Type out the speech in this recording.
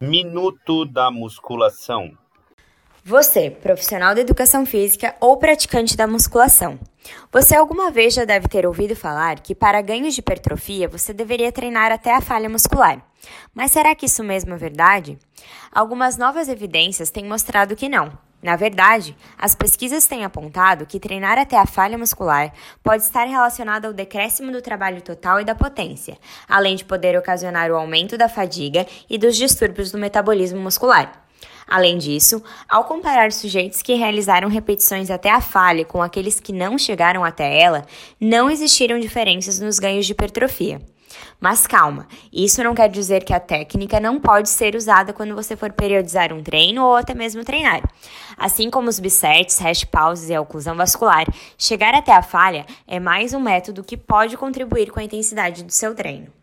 Minuto da musculação. Você, profissional da educação física ou praticante da musculação. Você alguma vez já deve ter ouvido falar que para ganhos de hipertrofia você deveria treinar até a falha muscular. Mas será que isso mesmo é verdade? Algumas novas evidências têm mostrado que não. Na verdade, as pesquisas têm apontado que treinar até a falha muscular pode estar relacionado ao decréscimo do trabalho total e da potência, além de poder ocasionar o aumento da fadiga e dos distúrbios do metabolismo muscular. Além disso, ao comparar sujeitos que realizaram repetições até a falha com aqueles que não chegaram até ela, não existiram diferenças nos ganhos de hipertrofia. Mas calma, isso não quer dizer que a técnica não pode ser usada quando você for periodizar um treino ou até mesmo treinar. Assim como os bisets, hash pauses e a oclusão vascular, chegar até a falha é mais um método que pode contribuir com a intensidade do seu treino.